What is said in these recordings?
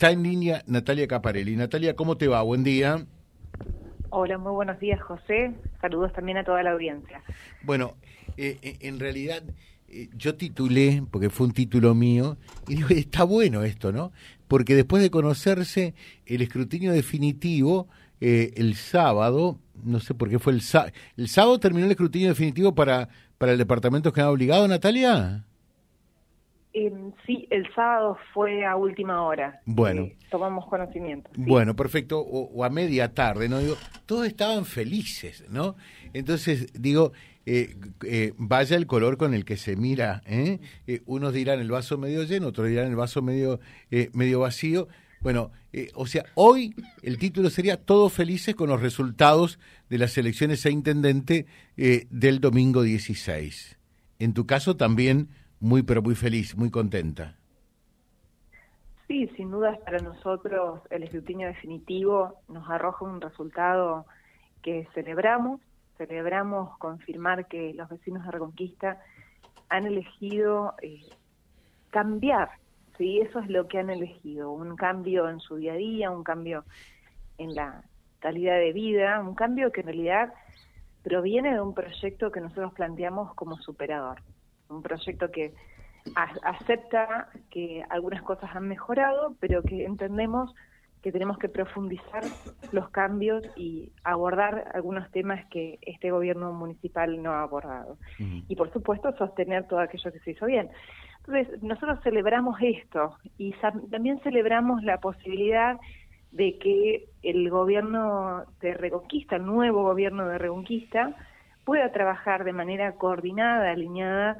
Está en línea Natalia Caparelli. Natalia, ¿cómo te va? Buen día. Hola, muy buenos días, José. Saludos también a toda la audiencia. Bueno, eh, eh, en realidad eh, yo titulé, porque fue un título mío, y digo, está bueno esto, ¿no? Porque después de conocerse el escrutinio definitivo, el sábado, no sé por qué fue el sábado, ¿el sábado terminó el escrutinio definitivo para, para el departamento que ha obligado, Natalia? Sí, el sábado fue a última hora. Bueno. Eh, tomamos conocimiento. Bueno, perfecto. O, a media tarde, ¿no? Digo, todos estaban felices, ¿no? Entonces, digo, eh, eh, vaya el color con el que se mira, ¿eh? unos dirán el vaso medio lleno, otros dirán el vaso medio, medio vacío. Bueno, o sea, hoy el título sería Todos felices con los resultados de las elecciones a intendente del domingo 16. En tu caso también muy, pero muy feliz, muy contenta. Sí, sin duda para nosotros el escrutinio definitivo nos arroja un resultado que celebramos. Celebramos confirmar que los vecinos de Reconquista han elegido eh, cambiar, ¿sí? Eso es lo que han elegido, un cambio en su día a día, un cambio en la calidad de vida, un cambio que en realidad proviene de un proyecto que nosotros planteamos como superador un proyecto que acepta que algunas cosas han mejorado, pero que entendemos que tenemos que profundizar los cambios y abordar algunos temas que este gobierno municipal no ha abordado. Y por supuesto sostener todo aquello que se hizo bien. Entonces, nosotros celebramos esto y también celebramos la posibilidad de que el gobierno de Reconquista, el nuevo gobierno de Reconquista, pueda trabajar de manera coordinada, alineada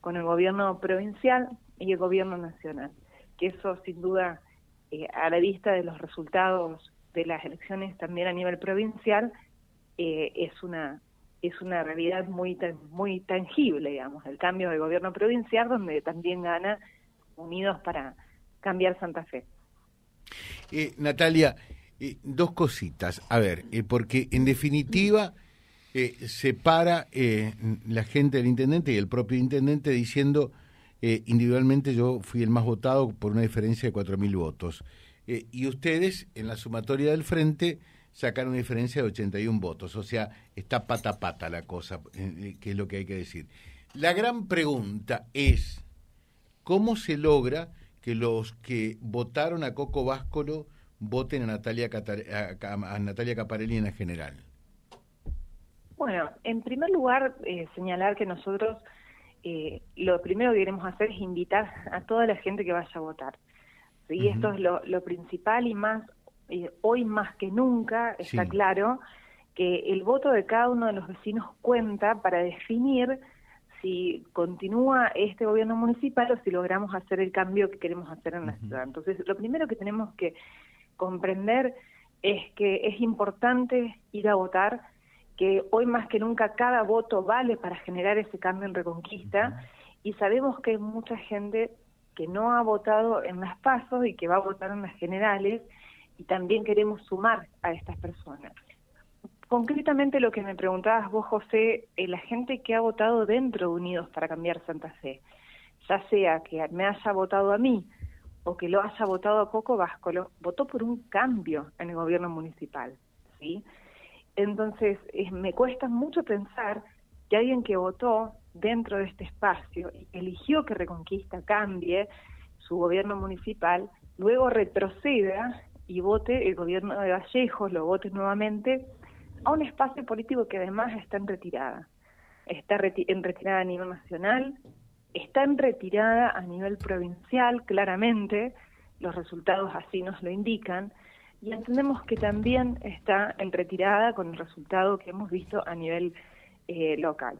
con el gobierno provincial y el gobierno nacional, que eso sin duda eh, a la vista de los resultados de las elecciones también a nivel provincial eh, es una es una realidad muy muy tangible digamos el cambio de gobierno provincial donde también gana Unidos para cambiar Santa Fe. Eh, Natalia dos cositas. A ver porque en definitiva eh, separa eh, la gente del intendente y el propio intendente diciendo eh, individualmente yo fui el más votado por una diferencia de 4.000 votos. Eh, y ustedes en la sumatoria del frente sacaron una diferencia de 81 votos. O sea, está pata pata la cosa, que es lo que hay que decir. La gran pregunta es, ¿cómo se logra que los que votaron a Coco Váscolo voten a Natalia, a Natalia Caparelli en la general? Bueno, en primer lugar, eh, señalar que nosotros eh, lo primero que queremos hacer es invitar a toda la gente que vaya a votar. ¿sí? Esto es lo, principal y más, eh, hoy más que nunca está claro que el voto de cada uno de los vecinos cuenta para definir si continúa este gobierno municipal o si logramos hacer el cambio que queremos hacer en la ciudad. Entonces, lo primero que tenemos que comprender es que es importante ir a votar que hoy más que nunca cada voto vale para generar ese cambio en Reconquista y sabemos que hay mucha gente que no ha votado en las pasos y que va a votar en las generales y también queremos sumar a estas personas. Concretamente lo que me preguntabas vos, José, eh, la gente que ha votado dentro de Unidos para cambiar Santa Fe, ya sea que me haya votado a mí o que lo haya votado a Coco Váscolo, votó por un cambio en el gobierno municipal, ¿sí? Entonces, me cuesta mucho pensar que alguien que votó dentro de este espacio y eligió que Reconquista cambie su gobierno municipal, luego retroceda y vote el gobierno de Vallejos, lo vote nuevamente a un espacio político que además está en retirada. Está en retirada a nivel nacional, está en retirada a nivel provincial, claramente, los resultados así nos lo indican, y entendemos que también está en retirada con el resultado que hemos visto a nivel eh, local.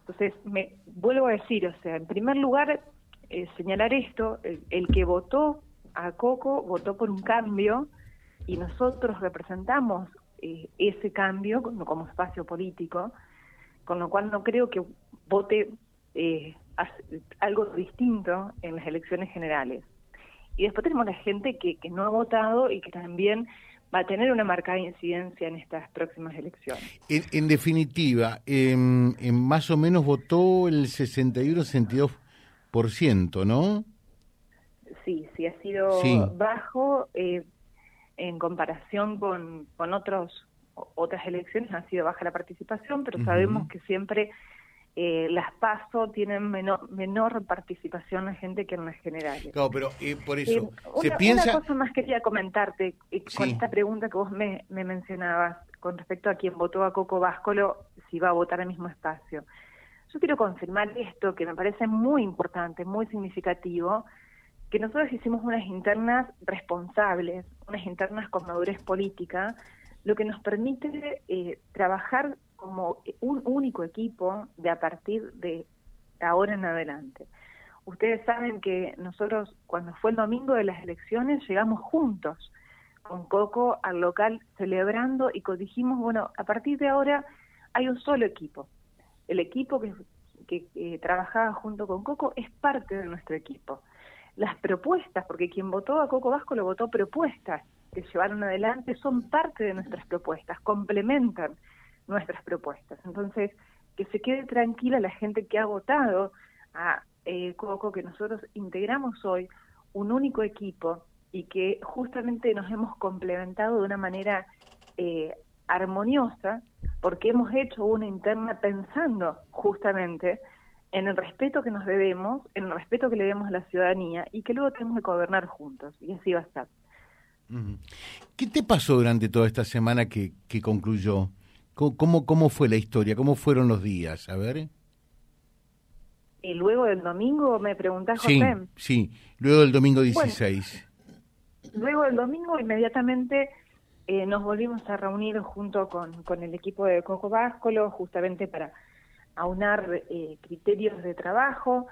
Entonces, me vuelvo a decir, o sea, en primer lugar, eh, señalar esto, el, que votó a Coco votó por un cambio y nosotros representamos eh, ese cambio como, como, espacio político, con lo cual no creo que vote algo distinto en las elecciones generales. Y después tenemos la gente que, que no ha votado y que también va a tener una marcada incidencia en estas próximas elecciones. En, definitiva, em, em, más o menos votó el 61-62%, ¿no? sí, sí ha sido bajo eh, en comparación con, con otros otras elecciones, ha sido baja la participación, pero sabemos que siempre eh, las PASO tienen menor, menor participación de gente que en las generales. Claro, pero eh, por eso, eh, se una, piensa... Una cosa más quería comentarte con esta pregunta que vos me, me, mencionabas con respecto a quien votó a Coco Váscolo, si va a votar al mismo espacio. Yo quiero confirmar esto, que me parece muy importante, muy significativo, que nosotros hicimos unas internas responsables, unas internas con madurez política, lo que nos permite eh, trabajar como un único equipo de a partir de ahora en adelante. Ustedes saben que nosotros, cuando fue el domingo de las elecciones, llegamos juntos con Coco al local celebrando y dijimos, bueno, a partir de ahora hay un solo equipo. El equipo que, que trabajaba junto con Coco es parte de nuestro equipo. Las propuestas, porque quien votó a Coco Vasco lo votó propuestas que llevaron adelante, son parte de nuestras propuestas, complementan nuestras propuestas. Entonces, que se quede tranquila la gente que ha votado a eh, Coco, que nosotros integramos hoy un único equipo y que justamente nos hemos complementado de una manera eh, armoniosa, porque hemos hecho una interna pensando justamente en el respeto que nos debemos, en el respeto que le debemos a la ciudadanía y que luego tenemos que gobernar juntos, y así va a estar. ¿Qué te pasó durante toda esta semana que, que concluyó? ¿Cómo, ¿Cómo fue la historia? ¿Cómo fueron los días? A ver. ¿Y luego del domingo me preguntás, José? Sí, luego del domingo 16. luego del domingo inmediatamente eh, nos volvimos a reunir junto con, con el equipo de Coco Váscolo justamente para aunar eh, criterios de trabajo.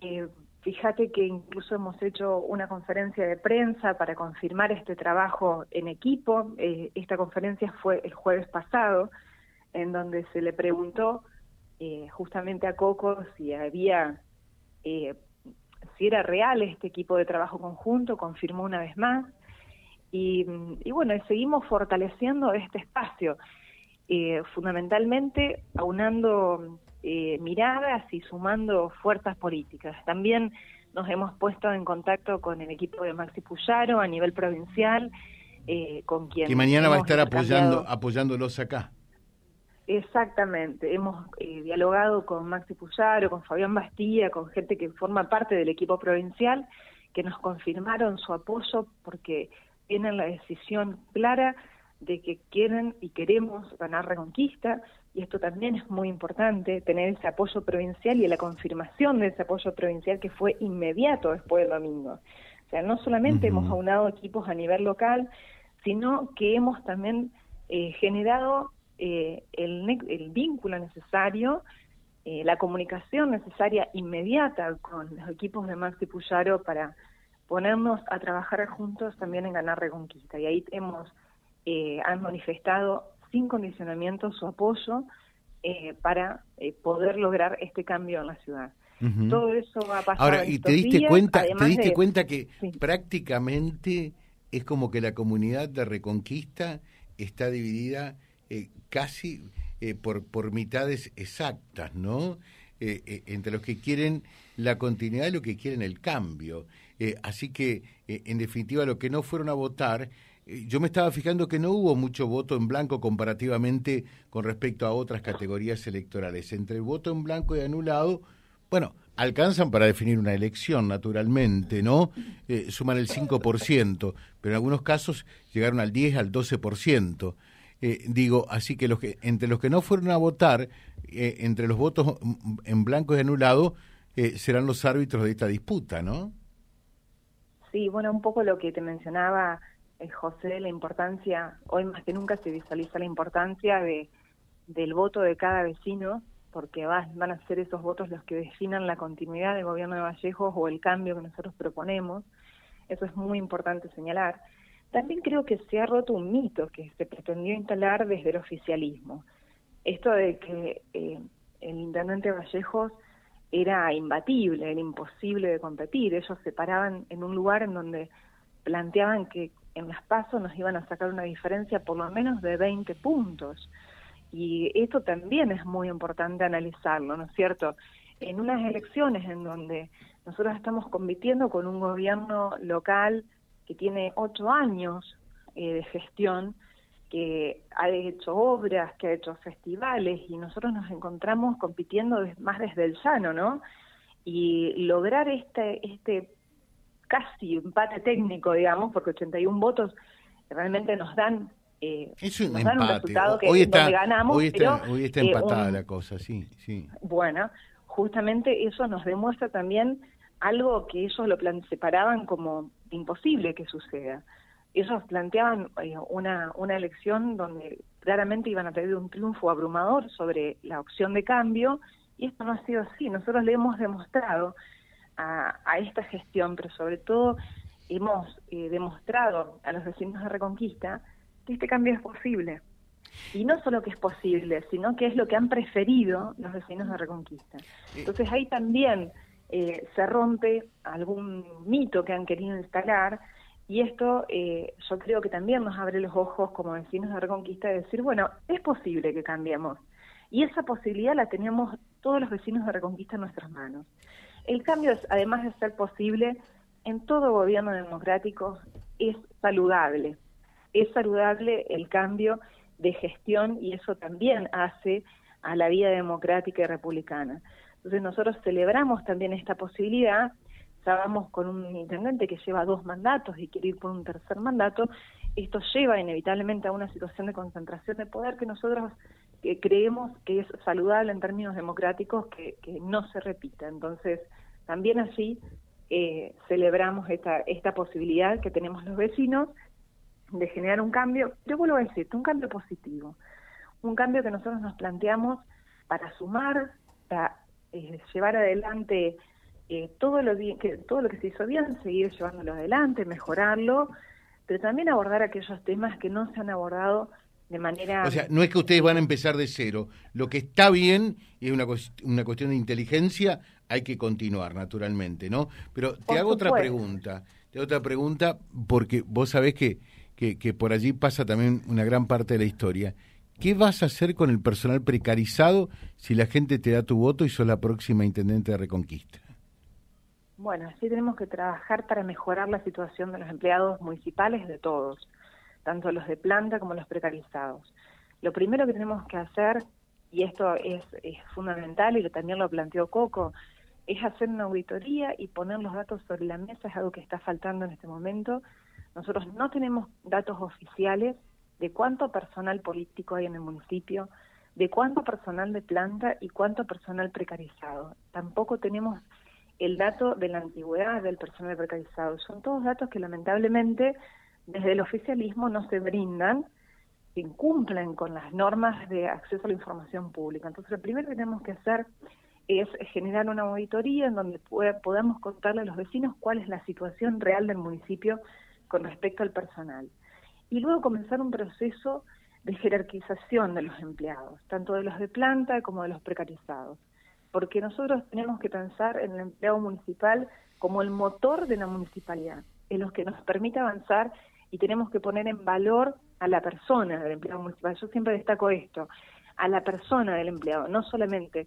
Eh, fíjate que incluso hemos hecho una conferencia de prensa para confirmar este trabajo en equipo. Eh, esta conferencia fue el jueves pasado, en donde se le preguntó eh, justamente a Coco si había, eh, si era real este equipo de trabajo conjunto, confirmó una vez más. Y, y bueno, seguimos fortaleciendo este espacio, fundamentalmente aunando eh, miradas y sumando fuerzas políticas. También nos hemos puesto en contacto con el equipo de Maxi Puyaro a nivel provincial, eh, con quien... Que mañana va a estar apoyando, apoyándolos acá. Exactamente, hemos eh, dialogado con Maxi Puyaro, con Fabián Bastilla, con gente que forma parte del equipo provincial, que nos confirmaron su apoyo porque tienen la decisión clara de que quieren y queremos ganar Reconquista, y esto también es muy importante, tener ese apoyo provincial y la confirmación de ese apoyo provincial que fue inmediato después del domingo. O sea, no solamente hemos aunado equipos a nivel local, sino que hemos también eh, generado eh, el, el, vínculo necesario, eh, la comunicación necesaria inmediata con los equipos de Maxi Puyaro para ponernos a trabajar juntos también en ganar Reconquista. Y ahí hemos eh, han manifestado sin condicionamiento su apoyo eh, para eh, poder lograr este cambio en la ciudad. Todo eso va a pasar. Ahora, ¿y te diste cuenta, te diste cuenta que prácticamente es como que la comunidad de Reconquista está dividida casi por, por mitades exactas, ¿no? entre los que quieren la continuidad y los que quieren el cambio. así que, en definitiva, los que no fueron a votar eh, yo me estaba fijando que no hubo mucho voto en blanco comparativamente con respecto a otras categorías electorales. Entre el voto en blanco y anulado, bueno, alcanzan para definir una elección, naturalmente, ¿no? Eh, suman el 5%, pero en algunos casos llegaron al 10, al 12%. Eh, digo, así que, los que entre los que no fueron a votar, eh, entre los votos en blanco y anulado, serán los árbitros de esta disputa, ¿no? Sí, bueno, un poco lo que te mencionaba eh, José, la importancia, hoy más que nunca se visualiza la importancia de, del voto de cada vecino, porque van a ser esos votos los que definan la continuidad del gobierno de Vallejos o el cambio que nosotros proponemos. Eso es muy importante señalar. También creo que se ha roto un mito que se pretendió instalar desde el oficialismo. Esto de que eh, el intendente Vallejos era imbatible, era imposible de competir. Ellos se paraban en un lugar en donde planteaban que en las pasos nos iban a sacar una diferencia por lo menos de 20 puntos. Y esto también es muy importante analizarlo, ¿no es cierto? en unas elecciones en donde nosotros estamos compitiendo con un gobierno local que tiene ocho años eh, de gestión, que ha hecho obras, que ha hecho festivales, y nosotros nos encontramos compitiendo más desde el llano, ¿no? Y lograr este, este casi empate técnico, digamos, porque 81 votos realmente nos dan eh, es un resultado que hoy está, ganamos. Hoy está, hoy está eh, empatada la cosa, sí, sí. Bueno, justamente eso nos demuestra también algo que ellos lo separaban como imposible que suceda. Ellos planteaban eh, una, una elección donde claramente iban a tener un triunfo abrumador sobre la opción de cambio y esto no ha sido así. Nosotros le hemos demostrado a, a esta gestión, pero sobre todo hemos demostrado a los vecinos de Reconquista este cambio es posible. Y no solo que es posible, sino que es lo que han preferido los vecinos de Reconquista. Entonces ahí también eh, se rompe algún mito que han querido instalar y esto eh, yo creo que también nos abre los ojos como vecinos de Reconquista de decir, bueno, es posible que cambiemos. Y esa posibilidad la teníamos todos los vecinos de Reconquista en nuestras manos. El cambio, es, además de ser posible, en todo gobierno democrático es saludable es saludable el cambio de gestión y eso también hace a la vida democrática y republicana. Entonces nosotros celebramos también esta posibilidad, estábamos con un intendente que lleva dos mandatos y quiere ir por un tercer mandato, esto lleva inevitablemente a una situación de concentración de poder que nosotros eh, creemos que es saludable en términos democráticos que, no se repita. Entonces, también así eh, celebramos esta, esta posibilidad que tenemos los vecinos de generar un cambio, yo vuelvo a decirte, un cambio positivo, un cambio que nosotros nos planteamos para sumar, para eh, llevar adelante eh, todo, lo que, todo lo que se hizo bien, seguir llevándolo adelante, mejorarlo, pero también abordar aquellos temas que no se han abordado de manera... O sea, no es que ustedes van a empezar de cero. Lo que está bien y es una, una cuestión de inteligencia, hay que continuar, naturalmente, ¿no? Pero te hago otra pregunta. Te hago otra pregunta porque vos sabés que que, por allí pasa también una gran parte de la historia. ¿Qué vas a hacer con el personal precarizado si la gente te da tu voto y sos la próxima intendente de Reconquista? Bueno, sí tenemos que trabajar para mejorar la situación de los empleados municipales de todos, tanto los de planta como los precarizados. Lo primero que tenemos que hacer, y esto es, es fundamental y también lo planteó Coco, es hacer una auditoría y poner los datos sobre la mesa, es algo que está faltando en este momento, nosotros no tenemos datos oficiales de cuánto personal político hay en el municipio, de cuánto personal de planta y cuánto personal precarizado. Tampoco tenemos el dato de la antigüedad del personal precarizado. Son todos datos que lamentablemente desde el oficialismo no se brindan, incumplen con las normas de acceso a la información pública. Entonces, lo primero que tenemos que hacer es generar una auditoría en donde podamos contarle a los vecinos cuál es la situación real del municipio con respecto al personal. Y luego comenzar un proceso de jerarquización de los empleados, tanto de los de planta como de los precarizados. Porque nosotros tenemos que pensar en el empleado municipal como el motor de la municipalidad, en los que nos permite avanzar y tenemos que poner en valor a la persona del empleado municipal. Yo siempre destaco esto, a la persona del empleado, no solamente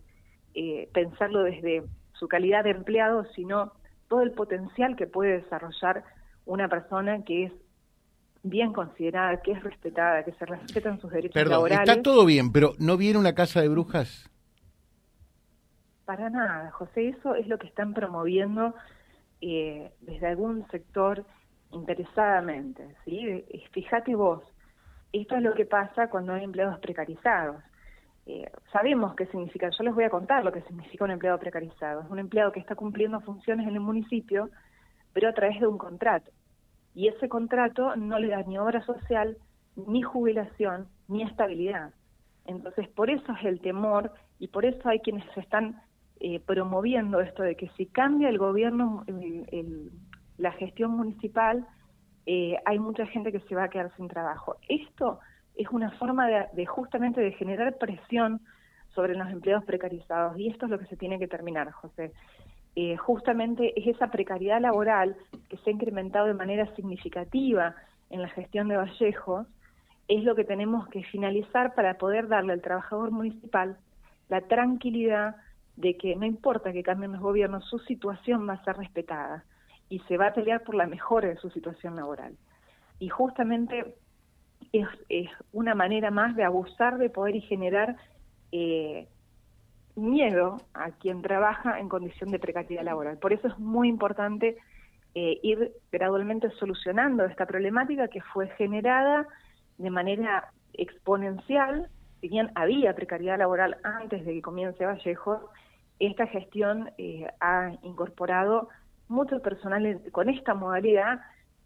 eh, pensarlo desde su calidad de empleado, sino todo el potencial que puede desarrollar una persona que es bien considerada, que es respetada, que se respetan sus derechos Perdón, Está todo bien, pero ¿no viene una casa de brujas? Para nada, José, eso es lo que están promoviendo eh, desde algún sector interesadamente. ¿sí? Fíjate vos, esto es lo que pasa cuando hay empleados precarizados. Eh, sabemos qué significa, yo les voy a contar lo que significa un empleado precarizado. Es un empleado que está cumpliendo funciones en el municipio, pero a través de un contrato. Y ese contrato no le da ni obra social, ni jubilación, ni estabilidad. Entonces, por eso es el temor y por eso hay quienes se están eh, promoviendo esto de que si cambia el gobierno, la gestión municipal, eh, hay mucha gente que se va a quedar sin trabajo. Esto es una forma de, justamente de generar presión sobre los empleados precarizados y esto es lo que se tiene que terminar, José. Eh, justamente es esa precariedad laboral que se ha incrementado de manera significativa en la gestión de Vallejos, es lo que tenemos que finalizar para poder darle al trabajador municipal la tranquilidad de que no importa que cambien los gobiernos, su situación va a ser respetada y se va a pelear por la mejora de su situación laboral. Y justamente es, una manera más de abusar de poder y generar eh, miedo a quien trabaja en condición de precariedad laboral. Por eso es muy importante eh, ir gradualmente solucionando esta problemática que fue generada de manera exponencial, si bien había precariedad laboral antes de que comience Vallejo, esta gestión eh, ha incorporado mucho personal con esta modalidad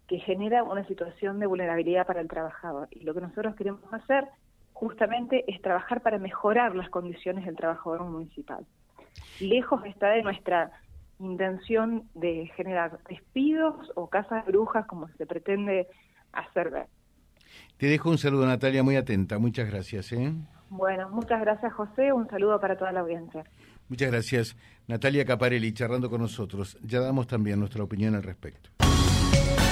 que genera una situación de vulnerabilidad para el trabajador. Y lo que nosotros queremos hacer justamente es trabajar para mejorar las condiciones del trabajador municipal. Lejos está de nuestra intención de generar despidos o casas brujas como se pretende hacer ver. Te dejo un saludo, Natalia, muy atenta. Muchas gracias. ¿eh? Bueno, muchas gracias, José. Un saludo para toda la audiencia. Muchas gracias, Natalia Caparelli, charlando con nosotros. Ya damos también nuestra opinión al respecto